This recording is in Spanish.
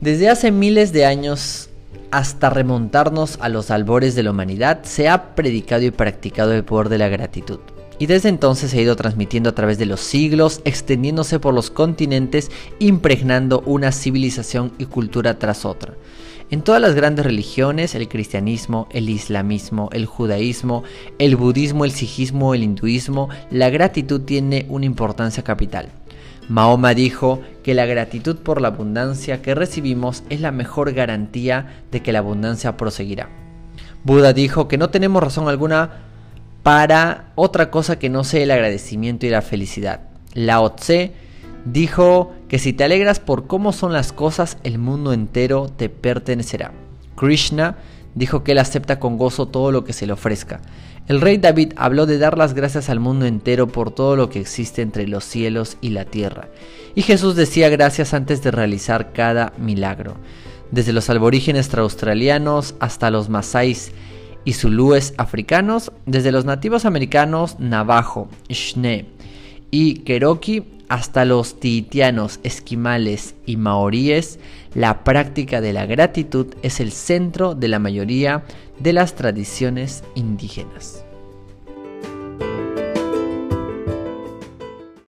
Desde hace miles de años hasta remontarnos a los albores de la humanidad, se ha predicado y practicado el poder de la gratitud. Y desde entonces se ha ido transmitiendo a través de los siglos, extendiéndose por los continentes, impregnando una civilización y cultura tras otra. En todas las grandes religiones, el cristianismo, el islamismo, el judaísmo, el budismo, el sijismo, el hinduismo, la gratitud tiene una importancia capital. Mahoma dijo que la gratitud por la abundancia que recibimos es la mejor garantía de que la abundancia proseguirá. Buda dijo que no tenemos razón alguna para otra cosa que no sea el agradecimiento y la felicidad. Lao Tse dijo que si te alegras por cómo son las cosas, el mundo entero te pertenecerá. Krishna dijo que él acepta con gozo todo lo que se le ofrezca. El rey David habló de dar las gracias al mundo entero por todo lo que existe entre los cielos y la tierra. Y Jesús decía gracias antes de realizar cada milagro. Desde los aborígenes australianos hasta los masáis y zulúes africanos, desde los nativos americanos navajo, shne y cherokee hasta los tiitianos, esquimales y maoríes, la práctica de la gratitud es el centro de la mayoría de las tradiciones indígenas.